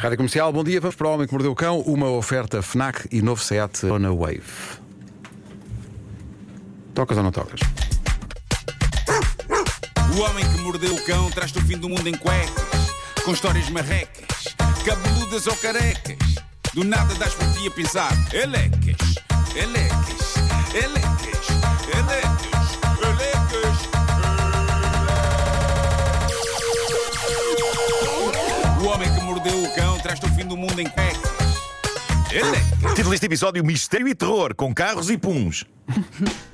Rádio Comercial, bom dia. Vamos para o Homem que Mordeu o Cão. Uma oferta Fnac e novo Seat Ona Wave. Tocas ou não tocas? O homem que mordeu o cão traz-te o fim do mundo em cuecas, com histórias marrecas, cabeludas ou carecas. Do nada das por ti a pensar, elecas, elecas, elecas, elecas, o fim do mundo em cuecas. Elecas. Título deste episódio: Mistério e Terror, com carros e puns.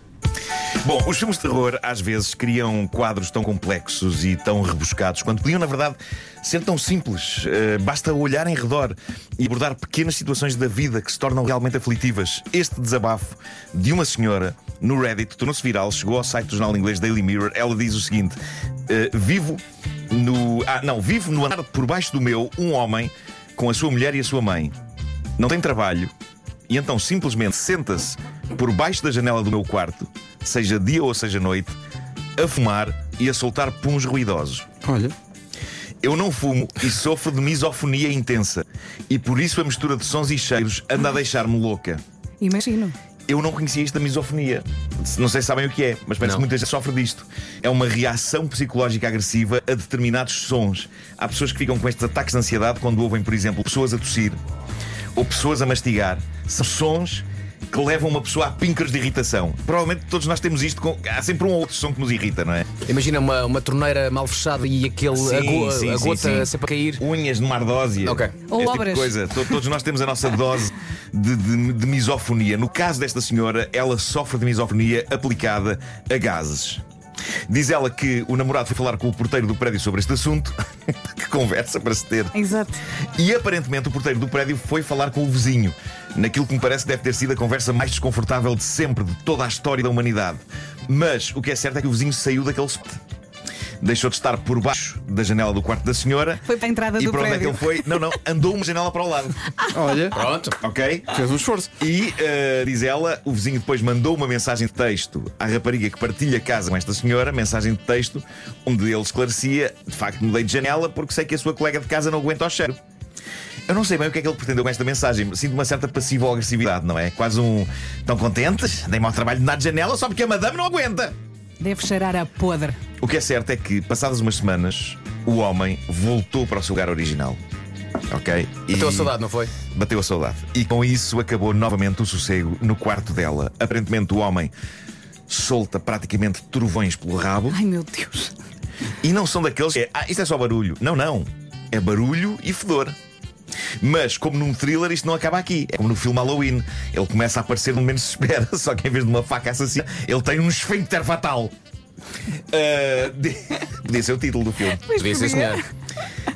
Bom, os filmes de terror às vezes criam quadros tão complexos e tão rebuscados quando podiam, na verdade, ser tão simples. Uh, basta olhar em redor e abordar pequenas situações da vida que se tornam realmente aflitivas. Este desabafo de uma senhora no Reddit tornou-se viral, chegou ao site do jornal inglês Daily Mirror. Ela diz o seguinte: uh, Vivo no. Ah, não, vivo no andar por baixo do meu um homem com a sua mulher e a sua mãe. Não tem trabalho e então simplesmente senta-se por baixo da janela do meu quarto, seja dia ou seja noite, a fumar e a soltar puns ruidosos. Olha. Eu não fumo e sofro de misofonia intensa. E por isso a mistura de sons e cheiros anda a deixar-me louca. Imagino. Eu não conhecia isto da misofonia. Não sei se sabem o que é, mas parece que muita gente sofre disto. É uma reação psicológica agressiva a determinados sons. Há pessoas que ficam com estes ataques de ansiedade quando ouvem, por exemplo, pessoas a tossir ou pessoas a mastigar. São sons que levam uma pessoa a pincres de irritação. Provavelmente todos nós temos isto. Com... Há sempre um ou outro som que nos irrita, não é? Imagina uma, uma torneira mal fechada e aquele, Sim, a, go- sim, a gota sim. sempre a cair. Unhas numa ardósia. Ok. Ou Este tipo obras. de coisa. To- Todos nós temos a nossa dose de, de- de misofonia. No caso desta senhora, ela sofre de misofonia aplicada a gases. Diz ela que o namorado foi falar com o porteiro do prédio sobre este assunto. que conversa para se ter. Exato. E aparentemente o porteiro do prédio foi falar com o vizinho, naquilo que me parece deve ter sido a conversa mais desconfortável de sempre, de toda a história da humanidade. Mas o que é certo é que o vizinho saiu daquele spot. Deixou de estar por baixo da janela do quarto da senhora. Foi para a entrada e do para onde é que prédio. ele foi? Não, não, andou uma janela para o lado. Olha, Pronto. Ok? fez um esforço. E, eh, diz ela, o vizinho depois mandou uma mensagem de texto à rapariga que partilha casa com esta senhora, mensagem de texto, onde ele esclarecia: de facto, mudei de janela porque sei que a sua colega de casa não aguenta o cheiro. Eu não sei bem o que é que ele pretendeu com esta mensagem. Sinto uma certa passiva agressividade, não é? Quase um. Tão contentes? Dei-me ao trabalho de dar de janela só porque a madame não aguenta. Deve cheirar a podre. O que é certo é que, passadas umas semanas, o homem voltou para o seu lugar original. Ok? E- Bateu a saudade, não foi? Bateu a saudade. E com isso acabou novamente o sossego no quarto dela. Aparentemente o homem solta praticamente trovões pelo rabo Ai meu Deus. e não são daqueles que é, ah, isto é só barulho. Não, não. É barulho e fedor. Mas, como num thriller, isto não acaba aqui. É como no filme Halloween. Ele começa a aparecer no momento que se espera, só que em vez de uma faca assassina, ele tem um esfíncter fatal. Ah, de- Podia ser o título do filme. Mas Podia ser, senhor.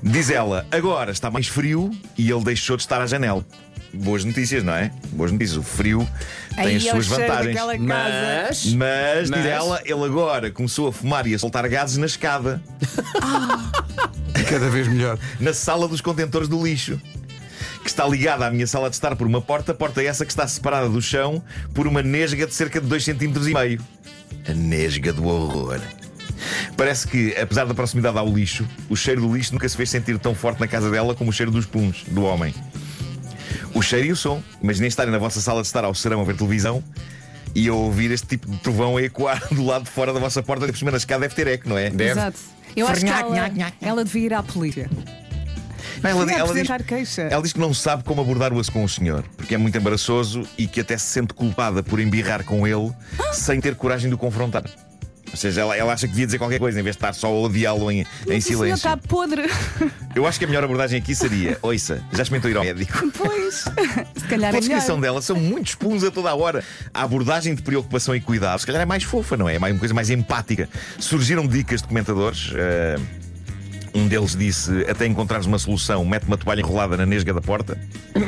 Diz ela, agora está mais frio e ele deixou de estar à janela. Boas notícias, não é? Boas notícias. O frio tem Aí as suas vantagens. casa. Mas. Mas, diz Mas- ela, ele agora começou a fumar e a soltar gases na escada, Cada vez melhor. na sala dos contentores do lixo. Está ligada à minha sala de estar por uma porta, porta essa que está separada do chão por uma nesga de cerca de 2 cm e meio. A nesga do horror. Parece que, apesar da proximidade ao lixo, o cheiro do lixo nunca se fez sentir tão forte na casa dela como o cheiro dos puns do homem. O cheiro e o som. Imaginem estarem na vossa sala de estar ao serão a ver televisão e a ouvir este tipo de trovão a ecoar do lado de fora da vossa porta. De por cima da escada deve ter eco, não é? Deve. Exato. Eu acho que ela, ela devia ir à polícia. Não, ela, ela diz, queixa. ela diz que não sabe como abordar o assunto com o senhor, porque é muito embaraçoso e que até se sente culpada por embirrar com ele sem ter coragem de o confrontar. Ou seja, ela, ela acha que devia dizer qualquer coisa em vez de estar só a odiá-lo em, em Mas o senhor silêncio. está podre. Eu acho que a melhor abordagem aqui seria: Oiça, já experimentou ir ao médico? Pois. Se calhar A é descrição melhor. dela são muitos puns a toda a hora. A abordagem de preocupação e cuidado, se calhar é mais fofa, não é? É uma coisa mais empática. Surgiram dicas de comentadores. eh, um deles disse: até encontrares uma solução, mete uma toalha enrolada na nesga da porta.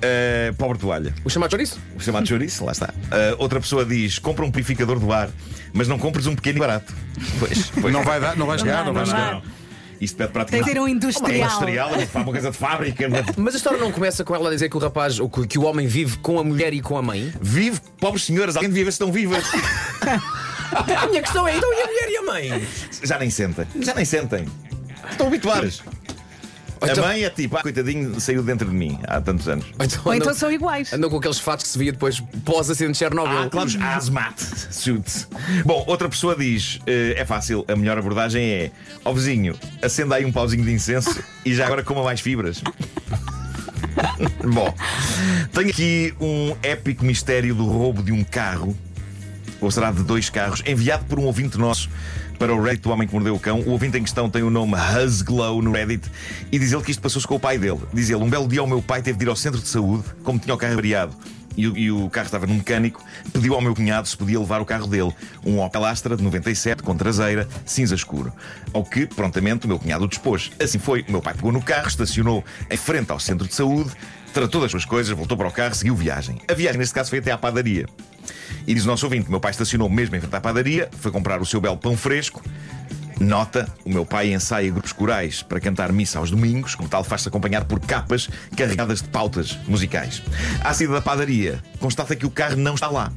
Eh, pobre toalha. O chamado chouriço? O chamado chouriço, lá está. Eh, outra pessoa diz: compra um purificador do ar, mas não compres um pequeno e barato. Pois, pois. Não vai, dar, não vai chegar, não vai chegar. Isto pede Tem praticamente. que ser um Uma industrial. industrial, uma coisa de fábrica. Mas a história não começa com ela a dizer que o rapaz, ou que, que o homem vive com a mulher e com a mãe? Vive, pobres senhoras, alguém devia ver se estão vivas. A minha questão é: então e a mulher e a mãe? Já nem sentem. Já nem sentem. Estão habituadas. A Então- mãe é tipo, ah, coitadinho, saiu dentro de mim há tantos anos. Ou então, Ou então andam- são iguais. andam com aqueles fatos que se via depois pós-acidente de Chernobyl. Ah, claro, hazmat suits. Bom, outra pessoa diz: eh, é fácil, a melhor abordagem é: ó vizinho, acenda aí um pauzinho de incenso e já agora coma mais fibras. Bom, tenho aqui um épico mistério do roubo de um carro, ou será de dois carros, enviado por um ouvinte nosso para o Reddit do Homem que Mordeu o Cão. O ouvinte em questão tem o nome Huzglow no Reddit e diz ele que isto passou-se com o pai dele. Diz ele: um belo dia o meu pai teve de ir ao centro de saúde, como tinha o carro avariado. E, o- e o carro estava num mecânico, pediu ao meu cunhado se podia levar o carro dele, um Opel Astra de 97 com traseira, cinza escuro. Ao que, prontamente, o meu cunhado o dispôs. Assim foi, o meu pai pegou no carro, estacionou em frente ao centro de saúde, tratou das suas coisas, voltou para o carro, seguiu viagem. A viagem, neste caso, foi até à padaria. E diz o nosso ouvinte: meu pai estacionou mesmo em frente à padaria, foi comprar o seu belo pão fresco. Nota: o meu pai ensaia grupos corais para cantar missa aos domingos, como tal, faz-se acompanhar por capas carregadas de pautas musicais. À saída da padaria, constata que o carro não está lá.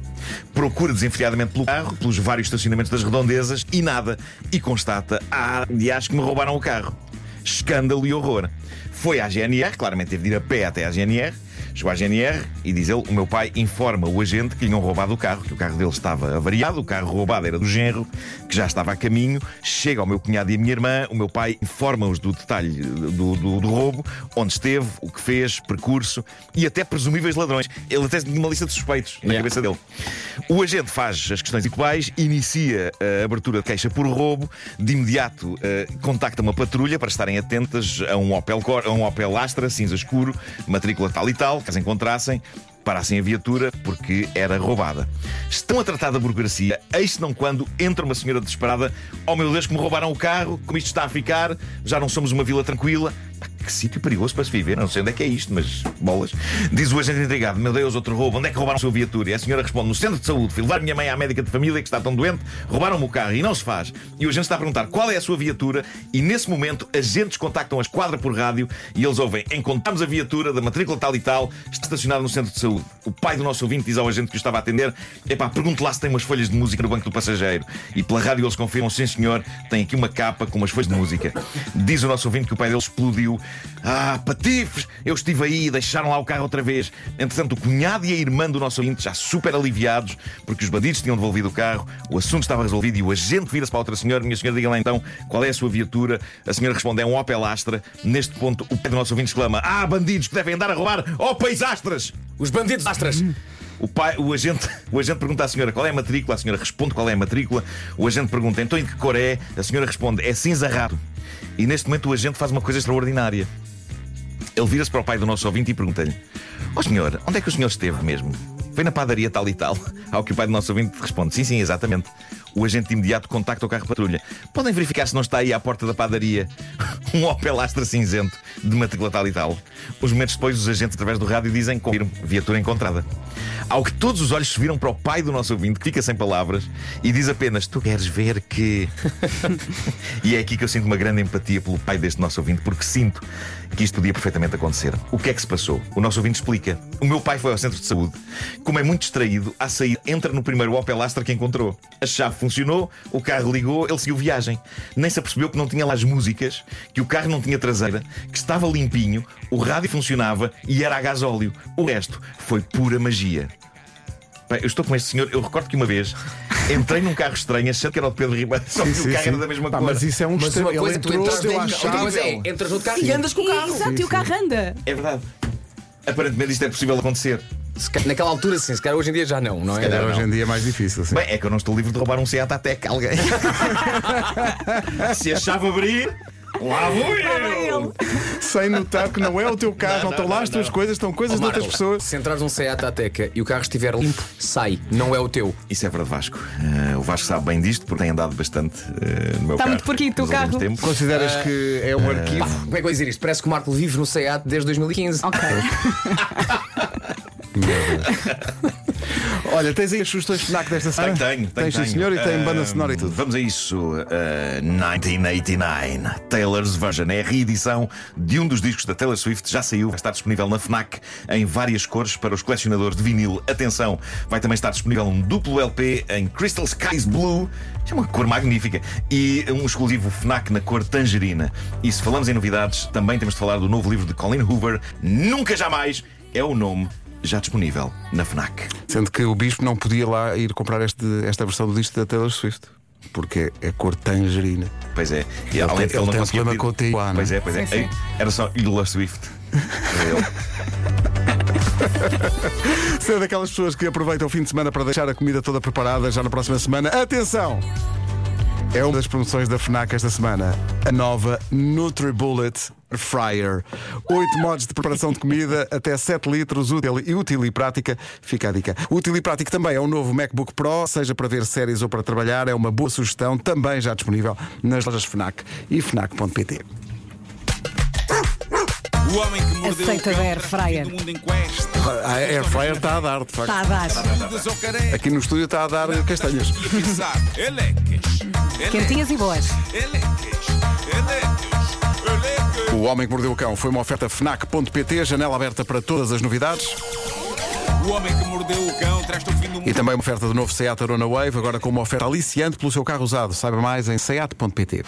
Procura desenfreadamente pelo carro, pelos vários estacionamentos das redondezas e nada. E constata: ah, de acho que me roubaram o carro. Escândalo e horror. Foi à GNR, claramente teve de ir a pé até à GNR. Chegou à GNR e diz ele: O meu pai informa o agente que lhe tinham roubado o carro, que o carro dele estava avariado, o carro roubado era do genro, que já estava a caminho. Chega ao meu cunhado e a minha irmã, o meu pai informa-os do detalhe do, do- do roubo, onde esteve, o que fez, percurso e até presumíveis ladrões. Ele até tinha uma lista de suspeitos na Yeah. cabeça dele. O agente faz as questões iguais, inicia a abertura de queixa por roubo, de imediato eh, contacta uma patrulha para estarem atentas a um Opel, Cor- a um Opel Astra, cinza escuro, matrícula tal e tal, caso encontrassem. Parassem a viatura porque era roubada. Estão a tratar da burocracia, eis não quando entra uma senhora desesperada: Oh meu Deus, que me roubaram o carro, como isto está a ficar, já não somos uma vila tranquila. Que sítio perigoso para se viver, não sei onde é que é isto, mas bolas. Diz o agente intrigado: Meu Deus, outro roubo, onde é que roubaram a sua viatura? E a senhora responde: No centro de saúde, fui levar minha mãe à médica de família que está tão doente, roubaram-me o carro e não se faz. E o agente está a perguntar qual é a sua viatura, e nesse momento agentes contactam a esquadra por rádio e eles ouvem: Encontramos a viatura da matrícula tal e tal, está estacionada no centro de saúde. O pai do nosso ouvinte diz ao agente que o estava a atender: Epá, pergunte lá se tem umas folhas de música no banco do passageiro. E pela rádio eles confirmam: Sim, senhor, tem aqui uma capa com umas folhas de música. Diz o nosso ouvinte que o pai dele explodiu: Ah, patifes, eu estive aí, deixaram lá o carro outra vez. Entretanto, o cunhado e a irmã do nosso ouvinte já super aliviados porque os bandidos tinham devolvido o carro, o assunto estava resolvido e o agente vira-se para a outra senhora: Minha senhora, diga lá então qual é a sua viatura. A senhora responde: É um Opel Astra. Neste ponto, o pai do nosso ouvinte exclama: Ah, bandidos que devem andar a roubar Opels Astras! Os bandidos astras. O, pai, o, agente, o agente pergunta à senhora qual é a matrícula, a senhora responde qual é a matrícula. O agente pergunta então em que cor é, a senhora responde é cinza rato. E neste momento o agente faz uma coisa extraordinária. Ele vira-se para o pai do nosso ouvinte e pergunta-lhe: Ó oh, senhor, onde é que o senhor esteve mesmo? Foi na padaria tal e tal. Ao que o pai do nosso ouvinte responde: Sim, sim, exatamente. O agente de imediato contacta o carro patrulha. Podem verificar se não está aí à porta da padaria um Opel Astra cinzento de matrícula tal e tal. Uns momentos depois, os agentes, através do rádio, dizem: Confirmo, viatura encontrada. Ao que todos os olhos se viram para o pai do nosso ouvinte, que fica sem palavras, e diz apenas: Tu queres ver que. e é aqui que eu sinto uma grande empatia pelo pai deste nosso ouvinte, porque sinto que isto podia perfeitamente acontecer. O que é que se passou? O nosso ouvinte explica. O meu pai foi ao centro de saúde. Como é muito distraído, à sair, entra no primeiro Opel Astra que encontrou. A chave funcionou, o carro ligou, ele seguiu viagem. Nem se apercebeu que não tinha lá as músicas, que o carro não tinha traseira, que estava limpinho, o rádio funcionava e era a gasóleo. O resto foi pura magia. Bem, eu estou com este senhor, eu recordo que uma vez entrei num carro estranho, achando que era o de Pedro Ribeiro, só que Sim, o carro sim. era da mesma Pá, cor. Mas isso é um Mas extremo. uma coisa, tu entrou, entras deu coisa chave. é, entras no carro e andas com o carro. Exato, e o carro anda. É verdade. Aparentemente isto é possível acontecer. Se Naquela altura, sim, se calhar hoje em dia já não, não é? calhar Hoje não. em dia é mais difícil. Sim. Bem, é que eu não estou livre de roubar um Seat Atec a alguém. Se a chave abrir, lá vou eu! Sem notar que não é o teu carro, Não, não, estão lá não, as tuas não. coisas, estão coisas de outras pessoas. Se entrares num Seat Ateca e o carro estiver limpo, sai, não é o teu. Isso é verdade, Vasco. Eh, o Vasco sabe bem disto porque tem andado bastante eh, no meu Está carro. muito porquito o últimos carro. tempos. Consideras que é um arquivo? Pá, como é que eu vou dizer isto? Parece que o Marco vive no Seat desde 2015. Ok. Olha, tens aí as sugestões FNAC desta semana? Tenho, tenho, tenho. Tens, tenho. senhor, e tem banda sonora e tudo. Vamos a isso. Uh, 1989. Taylor's Version é a reedição de um dos discos da Taylor Swift. Já saiu, vai estar disponível na Fnac em várias cores para os colecionadores de vinil. Atenção, vai também estar disponível um duplo LP em Crystal Skies Blue. É uma cor magnífica. E um exclusivo Fnac na cor tangerina. E se falamos em novidades, também temos de falar do novo livro de Colin Hoover. Nunca jamais é o nome já disponível na Fnac. Sendo que o Bispo não podia lá ir comprar este, esta versão do disco da Taylor Swift. Porque é cor tangerina. Pois é. E Ele além tem- ele ele não tem um problema pedir- com o Tijuana. Pois é, pois é. Sim, sim. Era só Ilha Swift. Era ele. Ser daquelas pessoas que aproveitam o fim de semana para deixar a comida toda preparada já na próxima semana. Atenção! É uma das promoções da FNAC esta semana. A nova NutriBullet Fryer. Oito modos de preparação de comida, até 7 litros, útil e útil e prática. Fica a dica. Útil e prático também é o novo MacBook Pro, seja para ver séries ou para trabalhar, é uma boa sugestão, também já disponível nas lojas FNAC e FNAC.pt. O homem que mordeu Aceita o cão da Air Fryer. o mundo em quest. A Air Fryer está a dar, de facto. Está a dar. Aqui no estúdio está a dar castanhas. E pensar, elecas, Quentinhas e boas. elecas, elecas. O Homem que Mordeu o Cão foi uma oferta FNAC.pt, janela aberta para todas as novidades. O homem que mordeu o cão traz-te o fim do mundo. E também uma oferta do novo Seat Arona Wave, agora com uma oferta aliciante pelo seu carro usado. Saiba mais em seat.pt.